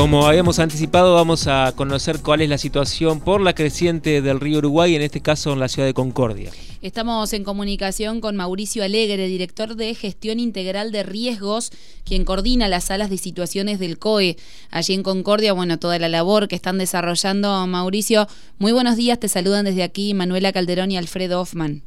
Como habíamos anticipado, vamos a conocer cuál es la situación por la creciente del río Uruguay, en este caso en la ciudad de Concordia. Estamos en comunicación con Mauricio Alegre, director de Gestión Integral de Riesgos, quien coordina las salas de situaciones del COE. Allí en Concordia, bueno, toda la labor que están desarrollando. Mauricio, muy buenos días, te saludan desde aquí Manuela Calderón y Alfredo Hoffman.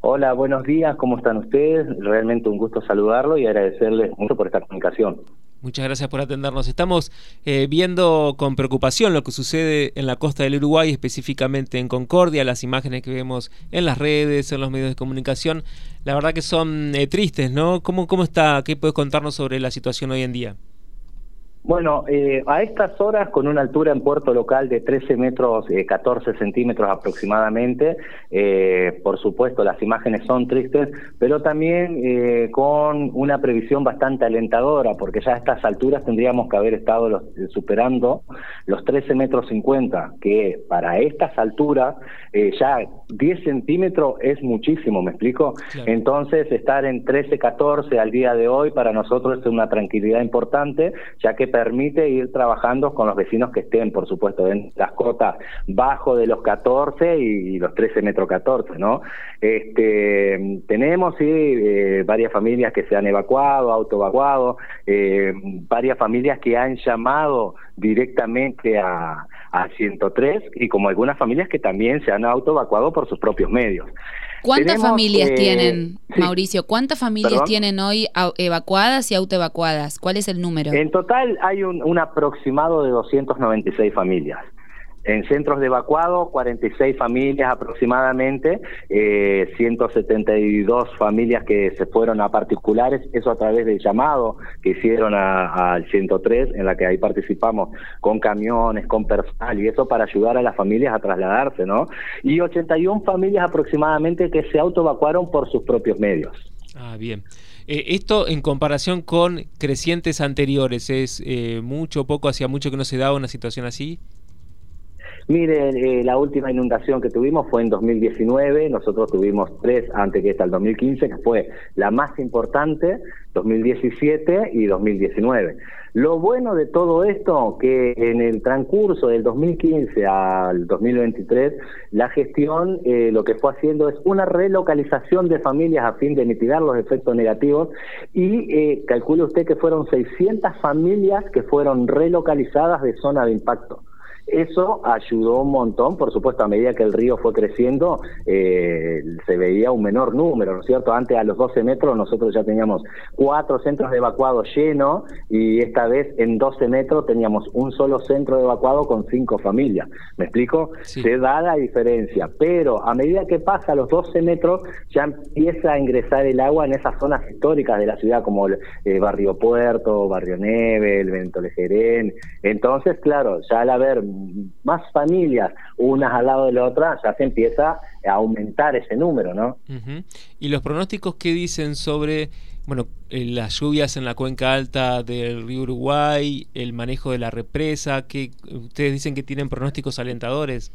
Hola, buenos días, ¿cómo están ustedes? Realmente un gusto saludarlo y agradecerles mucho por esta comunicación. Muchas gracias por atendernos. Estamos eh, viendo con preocupación lo que sucede en la costa del Uruguay, específicamente en Concordia, las imágenes que vemos en las redes, en los medios de comunicación. La verdad que son eh, tristes, ¿no? ¿Cómo, ¿Cómo está? ¿Qué puedes contarnos sobre la situación hoy en día? Bueno, eh, a estas horas, con una altura en puerto local de 13 metros, eh, 14 centímetros aproximadamente, eh, por supuesto las imágenes son tristes, pero también eh, con una previsión bastante alentadora, porque ya a estas alturas tendríamos que haber estado los, eh, superando los 13 metros 50, que para estas alturas ya 10 centímetros es muchísimo, ¿me explico? Entonces, estar en 13, 14 al día de hoy para nosotros es una tranquilidad importante, ya que permite ir trabajando con los vecinos que estén, por supuesto, en las cotas bajo de los 14 y, los 13 metros 14, ¿no? Este, tenemos, eh, varias familias que se han evacuado, autoevacuado, eh, varias familias que han llamado directamente a, a 103 y como algunas familias que también se han autoevacuado por sus propios medios. ¿Cuántas familias eh, tienen, Mauricio? ¿Cuántas familias tienen hoy evacuadas y autoevacuadas? ¿Cuál es el número? En total hay un, un aproximado de 296 familias. En centros de evacuado, 46 familias aproximadamente, eh, 172 familias que se fueron a particulares, eso a través del llamado que hicieron al 103, en la que ahí participamos con camiones, con personal, y eso para ayudar a las familias a trasladarse, ¿no? Y 81 familias aproximadamente que se autoevacuaron por sus propios medios. Ah, bien. Eh, esto en comparación con crecientes anteriores, ¿es eh, mucho, poco, hacía mucho que no se daba una situación así? Mire, eh, la última inundación que tuvimos fue en 2019, nosotros tuvimos tres antes que esta, el 2015, que fue la más importante, 2017 y 2019. Lo bueno de todo esto, que en el transcurso del 2015 al 2023, la gestión eh, lo que fue haciendo es una relocalización de familias a fin de mitigar los efectos negativos y eh, calcule usted que fueron 600 familias que fueron relocalizadas de zona de impacto. Eso ayudó un montón, por supuesto, a medida que el río fue creciendo, eh, se veía un menor número, ¿no es cierto? Antes a los 12 metros nosotros ya teníamos cuatro centros de evacuado llenos y esta vez en 12 metros teníamos un solo centro de evacuado con cinco familias. ¿Me explico? Se da la diferencia, pero a medida que pasa a los 12 metros ya empieza a ingresar el agua en esas zonas históricas de la ciudad como el eh, Barrio Puerto, Barrio Neve, el Lejerén. Entonces, claro, ya al haber más familias unas al lado de la otra, ya se empieza a aumentar ese número, ¿no? ¿Y los pronósticos qué dicen sobre, bueno, eh, las lluvias en la cuenca alta del río Uruguay, el manejo de la represa, que ustedes dicen que tienen pronósticos alentadores?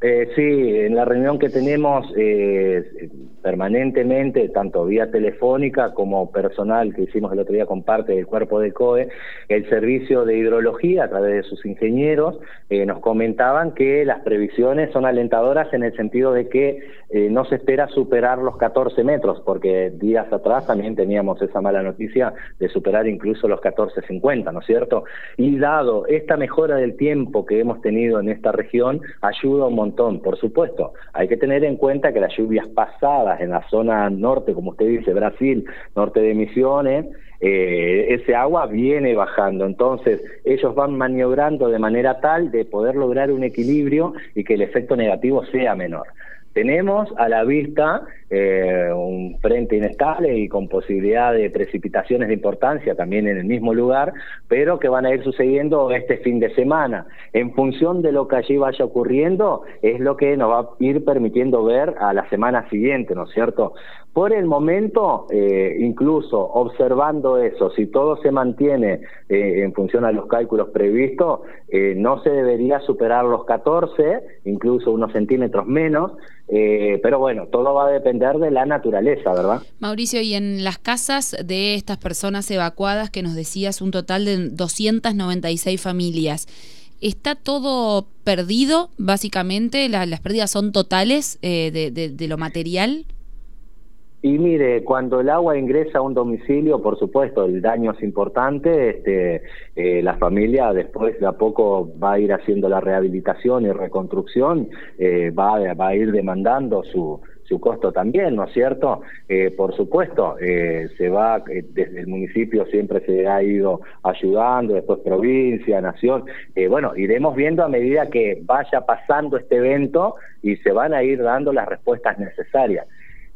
Eh, sí, en la reunión que tenemos eh, permanentemente, tanto vía telefónica como personal que hicimos el otro día con parte del cuerpo de COE, el servicio de hidrología a través de sus ingenieros eh, nos comentaban que las previsiones son alentadoras en el sentido de que eh, no se espera superar los 14 metros, porque días atrás también teníamos esa mala noticia de superar incluso los 14.50, ¿no es cierto? Y dado esta mejora del tiempo que hemos tenido en esta región, ayuda un montón por supuesto. Hay que tener en cuenta que las lluvias pasadas en la zona norte, como usted dice, Brasil, norte de Misiones, eh, ese agua viene bajando. Entonces, ellos van maniobrando de manera tal de poder lograr un equilibrio y que el efecto negativo sea menor. Tenemos a la vista eh, un frente inestable y con posibilidad de precipitaciones de importancia también en el mismo lugar, pero que van a ir sucediendo este fin de semana. En función de lo que allí vaya ocurriendo, es lo que nos va a ir permitiendo ver a la semana siguiente, ¿no es cierto? Por el momento, eh, incluso observando eso, si todo se mantiene eh, en función a los cálculos previstos, no se debería superar los 14, incluso unos centímetros menos, eh, pero bueno, todo va a depender de la naturaleza, ¿verdad? Mauricio, y en las casas de estas personas evacuadas, que nos decías un total de 296 familias, ¿está todo perdido, básicamente? ¿Las pérdidas son totales eh, de, lo material? Y mire, cuando el agua ingresa a un domicilio, por supuesto, el daño es importante. Este, eh, la familia después de a poco va a ir haciendo la rehabilitación y reconstrucción, eh, va, a ir demandando su, su costo también, ¿no es cierto? Eh, por supuesto, se va, desde el municipio siempre se ha ido ayudando, después provincia, nación. bueno, iremos viendo a medida que vaya pasando este evento y se van a ir dando las respuestas necesarias.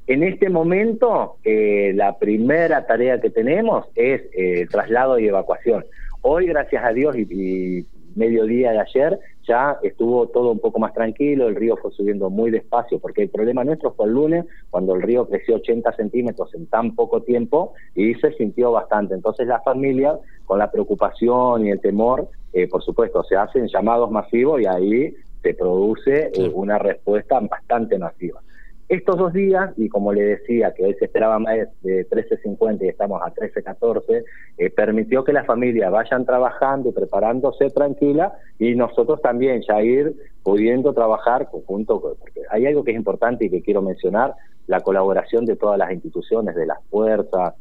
En este momento, eh, la primera tarea que tenemos es eh, traslado y evacuación. Hoy, gracias a Dios, y, mediodía de ayer, ya estuvo todo un poco más tranquilo, el río fue subiendo muy despacio, porque el problema nuestro fue el lunes, cuando el río creció 80 centímetros en tan poco tiempo y se sintió bastante. Entonces la familia, con la preocupación y el temor, eh, por supuesto, se hacen llamados masivos y ahí se produce una respuesta bastante masiva. Estos dos días, y como le decía, que hoy se esperaba más de 13.50 y estamos a 13.14, eh, permitió que las familias vayan trabajando y preparándose tranquila y nosotros también ya ir pudiendo trabajar conjunto, porque hay algo que es importante y que quiero mencionar, la colaboración de todas las instituciones, de las fuerzas,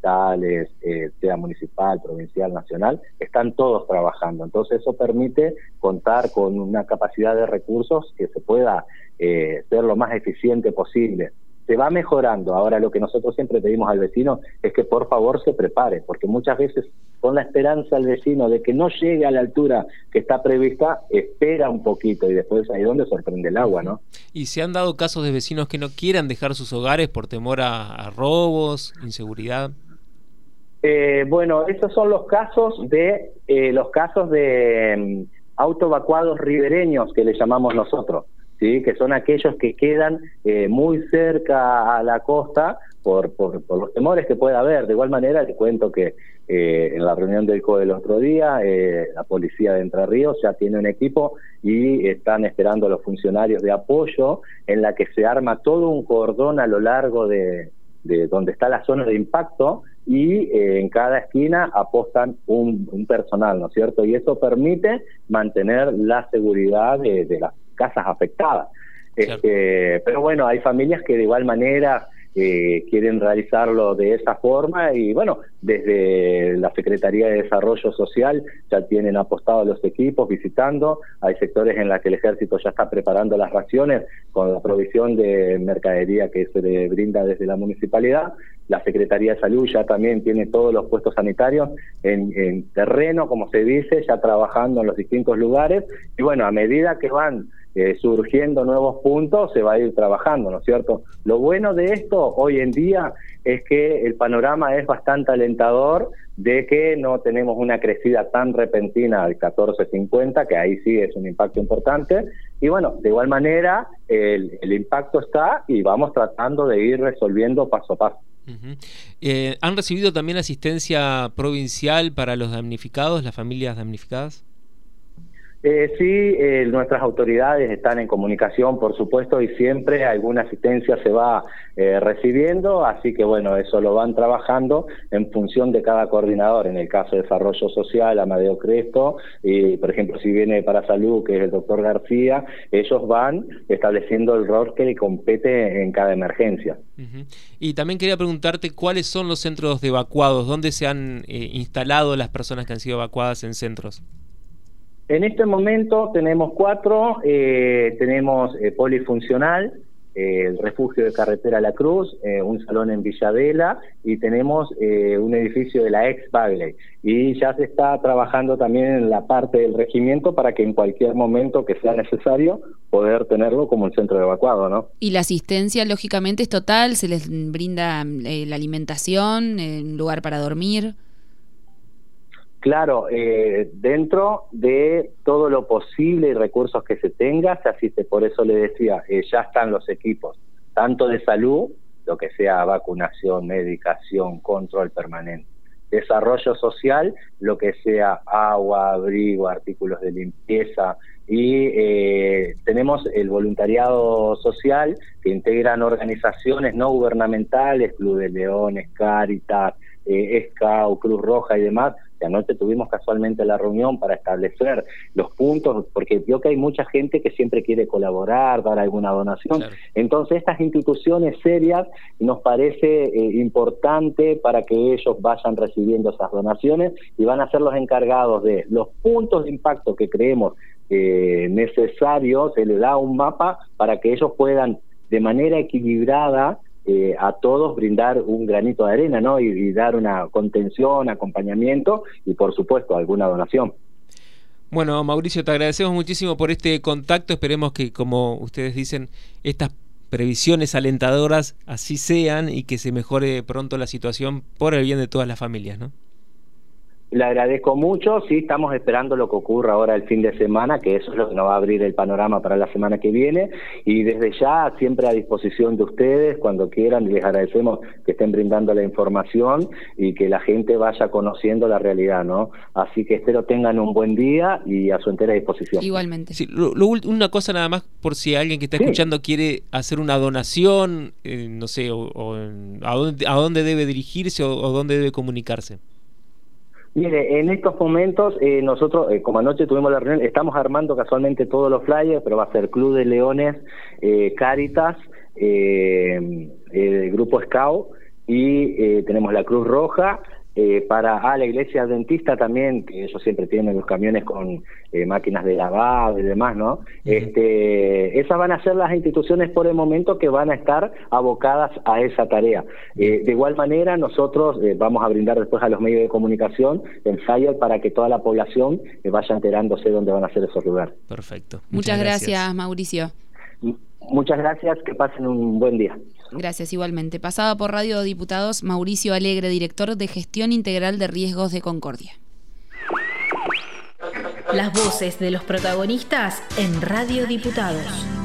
hospitales, eh, sea municipal, provincial, nacional, están todos trabajando. Entonces eso permite contar con una capacidad de recursos que se pueda eh, ser lo más eficiente posible se va mejorando. Ahora lo que nosotros siempre pedimos al vecino es que por favor se prepare, porque muchas veces con la esperanza al vecino de que no llegue a la altura que está prevista, espera un poquito y después ahí donde sorprende el agua, ¿no? ¿Y se han dado casos de vecinos que no quieran dejar sus hogares por temor a, robos, inseguridad? Eh, bueno, esos son los casos de eh, los casos de mm, autoevacuados ribereños que le llamamos nosotros. ¿sí? que son aquellos que quedan eh, muy cerca a la costa por, por, los temores que pueda haber. De igual manera, te cuento que eh, en la reunión del COE el otro día, eh, la policía de Entre Ríos ya tiene un equipo y están esperando a los funcionarios de apoyo en la que se arma todo un cordón a lo largo de, de donde está la zona de impacto y en cada esquina apostan un, personal, ¿no es cierto? Y eso permite mantener la seguridad de, de, la, casas afectadas. Este, pero bueno, hay familias que de igual manera eh, quieren realizarlo de esa forma. Y bueno, desde la Secretaría de Desarrollo Social ya tienen apostado los equipos visitando, hay sectores en los que el ejército ya está preparando las raciones con la provisión de mercadería que se le brinda desde la municipalidad, la Secretaría de Salud ya también tiene todos los puestos sanitarios en, en terreno, como se dice, ya trabajando en los distintos lugares. Y bueno, a medida que van eh, surgiendo nuevos puntos, se va a ir trabajando, ¿no es cierto? Lo bueno de esto hoy en día es que el panorama es bastante alentador de que no tenemos una crecida tan repentina al 14.50, que ahí sí es un impacto importante. Y bueno, de igual manera, el, impacto está y vamos tratando de ir resolviendo paso a paso. Eh, ¿Han recibido también asistencia provincial para los damnificados, las familias damnificadas? Eh, sí, eh, nuestras autoridades están en comunicación, por supuesto, y siempre alguna asistencia se va eh, recibiendo, así que bueno, eso lo van trabajando en función de cada coordinador. En el caso de Desarrollo Social, Amadeo Cresto, y por ejemplo, si viene para Salud, que es el doctor García, ellos van estableciendo el rol que le compete en cada emergencia. Y también quería preguntarte cuáles son los centros de evacuados, dónde se han instalado las personas que han sido evacuadas en centros. En este momento tenemos cuatro, eh, tenemos eh, polifuncional, eh, el refugio de carretera La Cruz, un salón en Villadela y tenemos un edificio de la ex Bagley. Y ya se está trabajando también en la parte del regimiento para que en cualquier momento que sea necesario poder tenerlo como un centro de evacuado, ¿no? Y la asistencia lógicamente es total, se les brinda la alimentación, un lugar para dormir. Claro, eh, dentro de todo lo posible y recursos que se tenga, se asiste. Por eso le decía, eh, ya están los equipos, tanto de salud, lo que sea vacunación, medicación, control permanente, desarrollo social, lo que sea agua, abrigo, artículos de limpieza, y eh, tenemos el voluntariado social que integran organizaciones no gubernamentales, Club de Leones, Caritas, eh, Cruz Roja y demás, que anoche tuvimos casualmente la reunión para establecer los puntos, porque veo que hay mucha gente que siempre quiere colaborar, dar alguna donación. Entonces, estas instituciones serias nos parece eh, importante para que ellos vayan recibiendo esas donaciones y van a ser los encargados de los puntos de impacto que creemos eh, necesarios, se les da un mapa para que ellos puedan de manera equilibrada a todos brindar un granito de arena, ¿no? Y, dar una contención, acompañamiento y, por supuesto, alguna donación. Bueno, Mauricio, te agradecemos muchísimo por este contacto. Esperemos que, como ustedes dicen, estas previsiones alentadoras así sean y que se mejore pronto la situación por el bien de todas las familias, ¿no? Le agradezco mucho, sí, estamos esperando lo que ocurra ahora el fin de semana, que eso es lo que nos va a abrir el panorama para la semana que viene, y desde ya siempre a disposición de ustedes, cuando quieran, les agradecemos que estén brindando la información y que la gente vaya conociendo la realidad, ¿no? Así que espero tengan un buen día y a su entera disposición. Igualmente. Sí, una cosa nada más, por si alguien que está escuchando quiere hacer una donación, eh, no sé, o, a, dónde, a dónde debe dirigirse o, o dónde debe comunicarse. Mire, en estos momentos eh, nosotros, eh, como anoche tuvimos la reunión, estamos armando casualmente todos los flyers, pero va a ser Club de Leones, eh, Caritas, Grupo Scout y tenemos la Cruz Roja, eh, para ah, la iglesia adventista también, que ellos siempre tienen los camiones con eh, máquinas de lavado y demás, ¿no? este, esas van a ser las instituciones por el momento que van a estar abocadas a esa tarea. Eh, de igual manera, nosotros vamos a brindar después a los medios de comunicación el flyer para que toda la población vaya enterándose dónde van a ser esos lugares. Perfecto. Muchas, gracias, Mauricio. Muchas gracias, que pasen un buen día. Gracias, igualmente. Pasada por Radio Diputados, Mauricio Alegre, director de Gestión Integral de Riesgos de Concordia. Las voces de los protagonistas en Radio Diputados.